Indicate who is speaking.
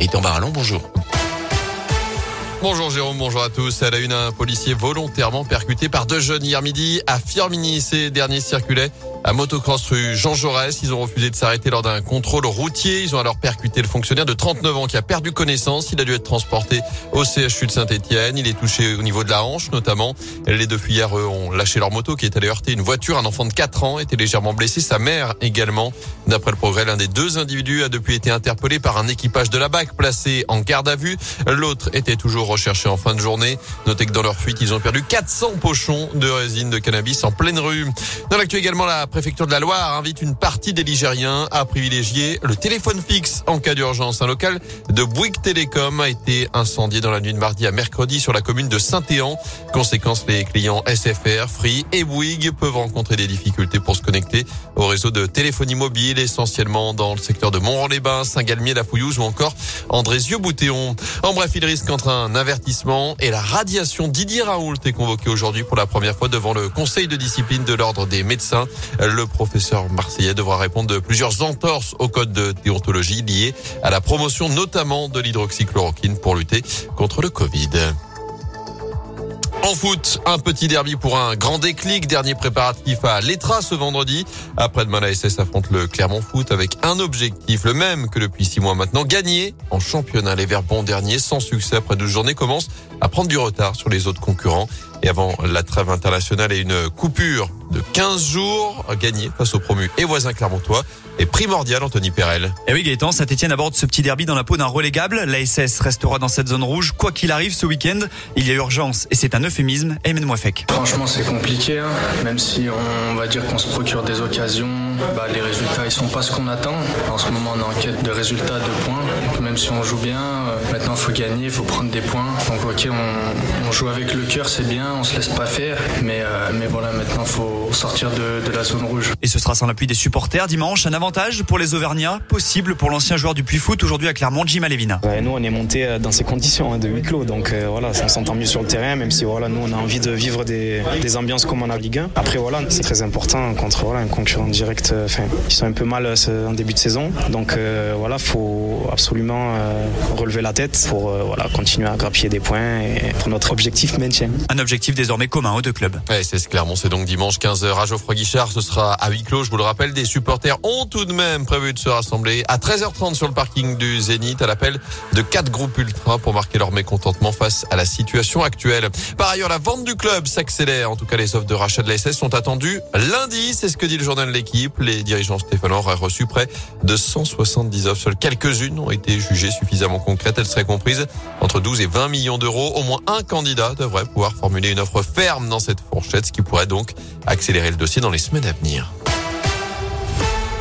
Speaker 1: Et en Barallon, bonjour.
Speaker 2: Bonjour Jérôme, bonjour à tous. À la une, un policier volontairement percuté par deux jeunes hier midi à Firmini. Ces derniers circulaient à motocross rue Jean Jaurès. Ils ont refusé de s'arrêter lors d'un contrôle routier. Ils ont alors percuté le fonctionnaire de 39 ans qui a perdu connaissance. Il a dû être transporté au CHU de Saint-Etienne. Il est touché au niveau de la hanche notamment. Les deux fuyères ont lâché leur moto qui est allée heurter une voiture. Un enfant de 4 ans était légèrement blessé. Sa mère également. D'après le progrès, l'un des deux individus a depuis été interpellé par un équipage de la BAC placé en garde à vue. L'autre était toujours recherché en fin de journée. Notez que dans leur fuite, ils ont perdu 400 pochons de résine de cannabis en pleine rue. Dans l'actu également, la préfecture de la Loire invite une partie des Ligériens à privilégier le téléphone fixe en cas d'urgence. Un local de Bouygues Télécom a été incendié dans la nuit de mardi à mercredi sur la commune de Saint-Éan. Conséquence, les clients SFR, Free et Bouygues peuvent rencontrer des difficultés pour se connecter au réseau de téléphonie mobile, essentiellement dans le secteur de Montron-les-Bains, Saint-Galmier, La Fouillouse ou encore Andrézieux-Boutéon. En bref, il risque entre un avertissement et la radiation. Didier Raoult est convoqué aujourd'hui pour la première fois devant le conseil de discipline de l'ordre des médecins. Le professeur marseillais devra répondre de plusieurs entorses au code de déontologie liées à la promotion notamment de l'hydroxychloroquine pour lutter contre le Covid. En foot, un petit derby pour un grand déclic. Dernier préparatif à l'Etra ce vendredi. Après-demain, la SS affronte le Clermont Foot avec un objectif, le même que depuis six mois maintenant, gagner en championnat. Les Verts bons derniers, sans succès après deux journées, commencent à prendre du retard sur les autres concurrents. Et avant la trêve internationale et une coupure de 15 jours, gagner face aux promus et voisins clermontois est primordial, Anthony Perel. Et
Speaker 3: eh oui, Gaëtan, Saint-Etienne aborde ce petit derby dans la peau d'un relégable. La SS restera dans cette zone rouge. Quoi qu'il arrive ce week-end, il y a urgence et c'est un euphémisme. Aymen Mouafek.
Speaker 4: Franchement, c'est compliqué, hein. même si on va dire qu'on se procure des occasions. Bah, les résultats, ils sont pas ce qu'on attend. En ce moment, on est en quête de résultats, de points. même si on joue bien, euh, maintenant, il faut gagner, il faut prendre des points. Donc, ok, on, joue avec le cœur, c'est bien, on se laisse pas faire. Mais, euh, mais voilà, maintenant, il faut sortir de, de la zone rouge.
Speaker 3: Et ce sera sans l'appui des supporters dimanche. Un avantage pour les Auvergnats, possible pour l'ancien joueur du Puy Foot, aujourd'hui à Clermont, Jim Alevina.
Speaker 5: nous, on est monté euh, dans ces conditions hein, de huis clos. Donc voilà, on s'entend mieux sur le terrain, même si voilà, nous, on a envie de vivre des, des ambiances comme en a Ligue 1. Après, voilà, c'est très important contre voilà, un concurrent direct. Enfin, ils sont un peu mal en début de saison. Donc euh, voilà, faut absolument euh, relever la tête pour euh, voilà, continuer à grappiller des points et pour notre objectif maintien.
Speaker 3: Un objectif désormais commun aux deux clubs.
Speaker 2: Ouais, c'est Clermont, c'est donc dimanche 15h à Geoffroy Guichard. Ce sera à huis clos, je vous le rappelle. Des supporters ont tout de même prévu de se rassembler à 13h30 sur le parking du Zénith à l'appel de quatre groupes ultra pour marquer leur mécontentement face à la situation actuelle. Par ailleurs, la vente du club s'accélère. En tout cas, les offres de rachat de la SS sont attendues lundi. C'est ce que dit le journal de l'équipe. Les dirigeants stéphanois auraient reçu près de 170 offres. Seules quelques-unes ont été jugées suffisamment concrètes. Elles seraient comprises entre 12 et 20 millions d'euros. Au moins un candidat devrait pouvoir formuler une offre ferme dans cette fourchette, ce qui pourrait donc accélérer le dossier dans les semaines à venir.